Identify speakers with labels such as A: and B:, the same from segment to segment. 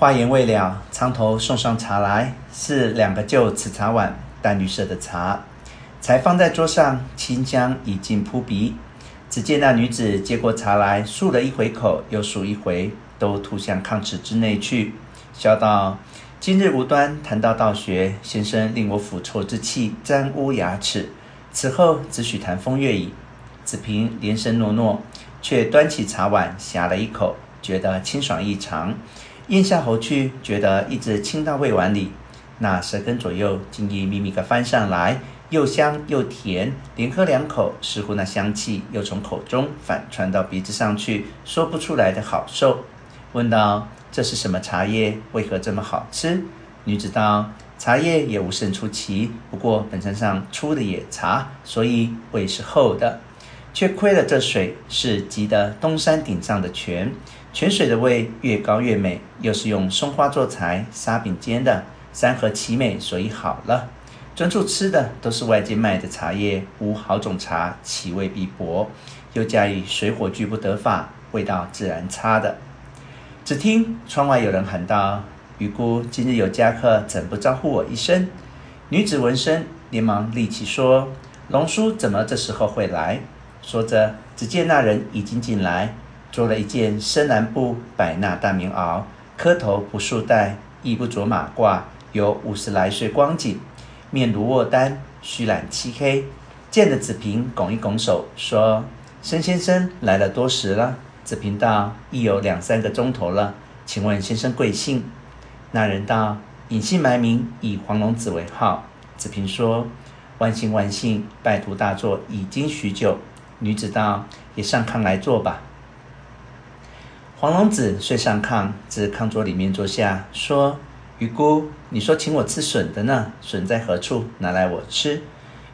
A: 话言未了，苍头送上茶来，是两个旧瓷茶碗，淡绿色的茶，才放在桌上，清香已经扑鼻。只见那女子接过茶来，漱了一回口，又漱一回，都吐向炕池之内去，笑道：“今日无端谈到道学，先生令我腐臭之气沾污牙齿，此后只许谈风月矣。”子平连声诺诺，却端起茶碗呷了一口，觉得清爽异常。咽下喉去，觉得一直亲到胃碗里，那舌根左右竟一咪咪的翻上来，又香又甜，连喝两口，似乎那香气又从口中反传到鼻子上去，说不出来的好受。问道：“这是什么茶叶？为何这么好吃？”女子道：“茶叶也无甚出奇，不过本身上出的野茶，所以味是厚的。却亏了这水是集得东山顶上的泉。”泉水的味越高越美，又是用松花做材，沙饼煎的，三合其美，所以好了。专注吃的都是外界卖的茶叶，无好种茶，其味必薄，又加以水火俱不得法，味道自然差的。只听窗外有人喊道：“余姑今日有家客，怎不招呼我一声？”女子闻声，连忙立起说：“龙叔怎么这时候会来？”说着，只见那人已经进来。着了一件深蓝布百纳大棉袄，磕头不束带，亦不着马褂，有五十来岁光景，面如卧丹，须染漆黑。见了子平，拱一拱手，说：“申先生来了多时了？”子平道：“亦有两三个钟头了。请问先生贵姓？”那人道：“隐姓埋名，以黄龙子为号。”子平说：“万幸万幸，拜读大作已经许久。”女子道：“也上炕来坐吧。”黄龙子遂上炕，至炕桌里面坐下，说：“余姑，你说请我吃笋的呢？笋在何处？拿来我吃。”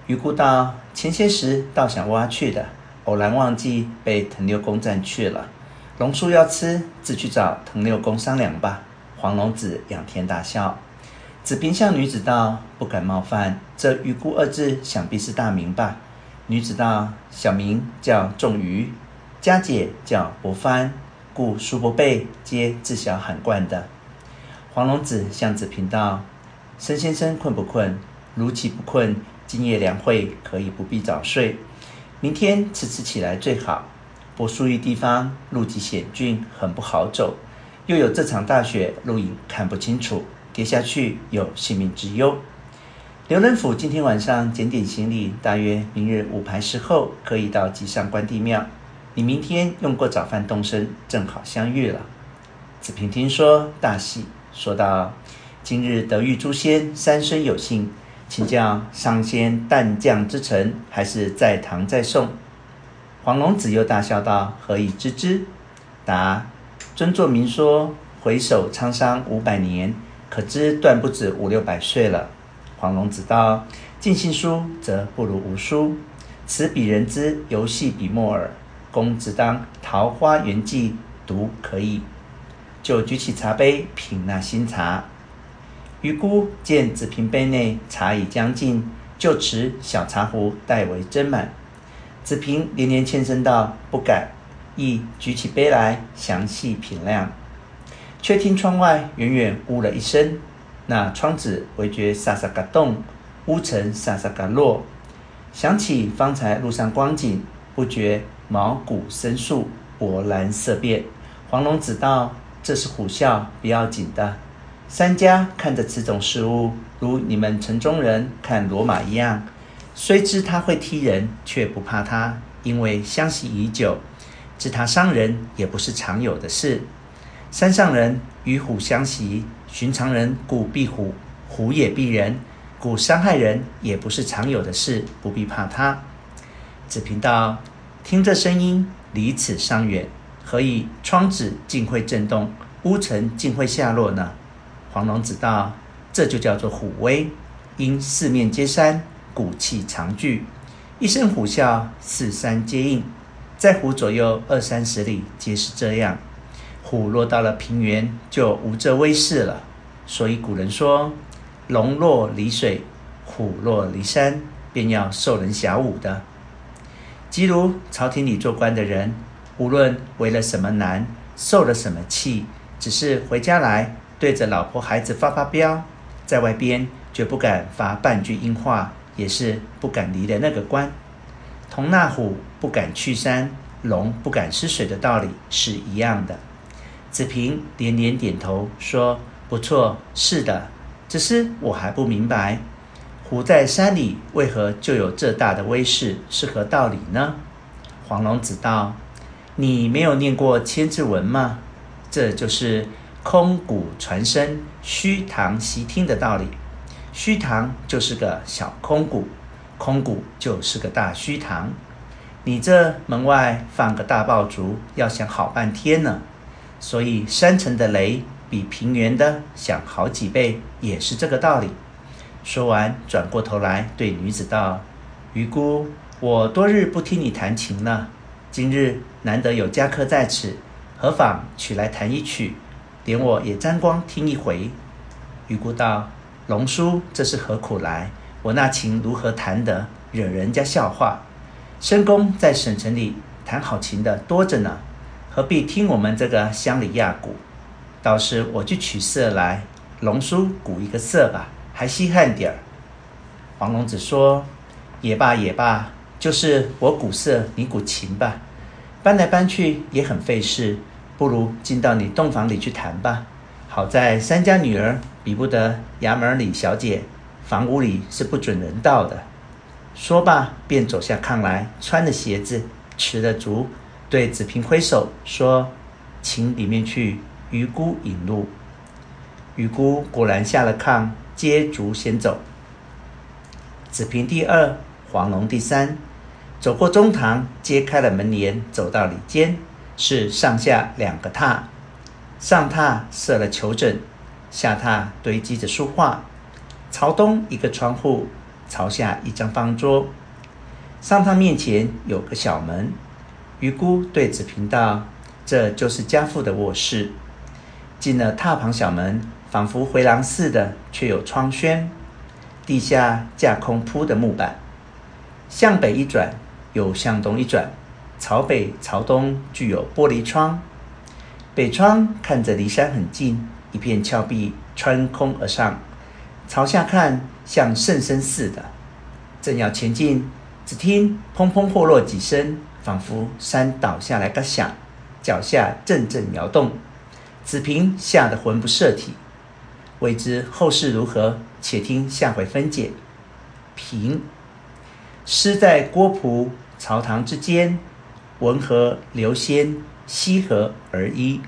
A: 余姑道：“前些时倒想挖去的，偶然忘记，被藤六公占去了。龙叔要吃，自去找藤六公商量吧。”黄龙子仰天大笑。子平向女子道：“不敢冒犯，这余姑二字想必是大名吧？”女子道：“小名叫仲余，家姐叫伯帆。”故叔伯辈皆自小喊惯的。黄龙子向子平道：“申先生困不困？如其不困，今夜良会可以不必早睡。明天迟迟起来最好。柏树峪地方路极险峻，很不好走。又有这场大雪，路影看不清楚，跌下去有性命之忧。刘仁甫今天晚上检点行李，大约明日午牌时候可以到吉上关帝庙。”你明天用过早饭动身，正好相遇了。子平听说，大喜，说道：“今日得遇诸仙，三生有幸，请教上仙诞降之辰，还是在堂在送？”黄龙子又大笑道：“何以知之？”答：“尊座明说，回首沧桑五百年，可知断不止五六百岁了。”黄龙子道：“尽信书，则不如无书。此彼人之游戏笔墨耳。”公只当《桃花源记》读可以，就举起茶杯品那新茶。余姑见子平杯内茶已将尽，就持小茶壶代为斟满。子平连连欠身道：“不敢。”亦举起杯来详细品量。却听窗外远远呜了一声，那窗子微觉沙沙嘎动，乌尘沙沙嘎落，想起方才路上光景，不觉。毛骨深肃，勃然色变。黄龙子道：“这是虎啸，不要紧的。三家看着此种事物，如你们城中人看罗马一样。虽知他会踢人，却不怕他，因为相习已久。知他伤人，也不是常有的事。山上人与虎相习，寻常人故避虎，虎也避人，故伤害人也不是常有的事，不必怕他。”子平道。听这声音，离此尚远，何以窗子竟会震动，屋尘竟会下落呢？黄龙子道：“这就叫做虎威，因四面皆山，骨气常聚，一声虎啸，四山皆应。在虎左右二三十里，皆是这样。虎落到了平原，就无这威势了。所以古人说，龙落离水，虎落离山，便要受人遐侮的。”即如朝廷里做官的人，无论为了什么难，受了什么气，只是回家来对着老婆孩子发发飙，在外边绝不敢发半句阴话，也是不敢离的那个官，同那虎不敢去山，龙不敢失水的道理是一样的。子平连连点头说：“不错，是的。只是我还不明白，虎在山里为何就有这大的威势，是何道理呢？”黄龙子道：“你没有念过《千字文》吗？这就是空谷传声，虚堂习听的道理。虚堂就是个小空谷，空谷就是个大虚堂。你这门外放个大爆竹，要响好半天呢。所以山城的雷比平原的响好几倍，也是这个道理。”说完，转过头来对女子道：“鱼姑。”我多日不听你弹琴了，今日难得有家客在此，何妨取来弹一曲，连我也沾光听一回。鱼姑道：“龙叔，这是何苦来？我那琴如何弹得，惹人家笑话？申公在省城里弹好琴的多着呢，何必听我们这个乡里亚鼓？倒是我去取瑟来，龙叔鼓一个瑟吧，还稀罕点儿。”黄龙子说：“也罢也罢。”就是我鼓瑟，你鼓琴吧，搬来搬去也很费事，不如进到你洞房里去弹吧。好在三家女儿比不得衙门里小姐，房屋里是不准人到的。说罢，便走下炕来，穿了鞋子，持了竹，对子平挥手说：“请里面去，鱼姑引路。”鱼姑果然下了炕，接竹先走。子平第二。黄龙第三，走过中堂，揭开了门帘，走到里间，是上下两个榻，上榻设了球枕，下榻堆积着书画。朝东一个窗户，朝下一张方桌。上榻面前有个小门，余姑对子平道：“这就是家父的卧室。”进了榻旁小门，仿佛回廊似的，却有窗轩，地下架空铺的木板。向北一转，又向东一转，朝北朝东具有玻璃窗。北窗看着离山很近，一片峭壁穿空而上，朝下看像圣僧似的。正要前进，只听砰砰破落几声，仿佛山倒下来个响，脚下阵阵摇动。子平吓得魂不摄体。未知后事如何，且听下回分解。平。诗在郭璞朝堂之间，文和流仙，羲和而依。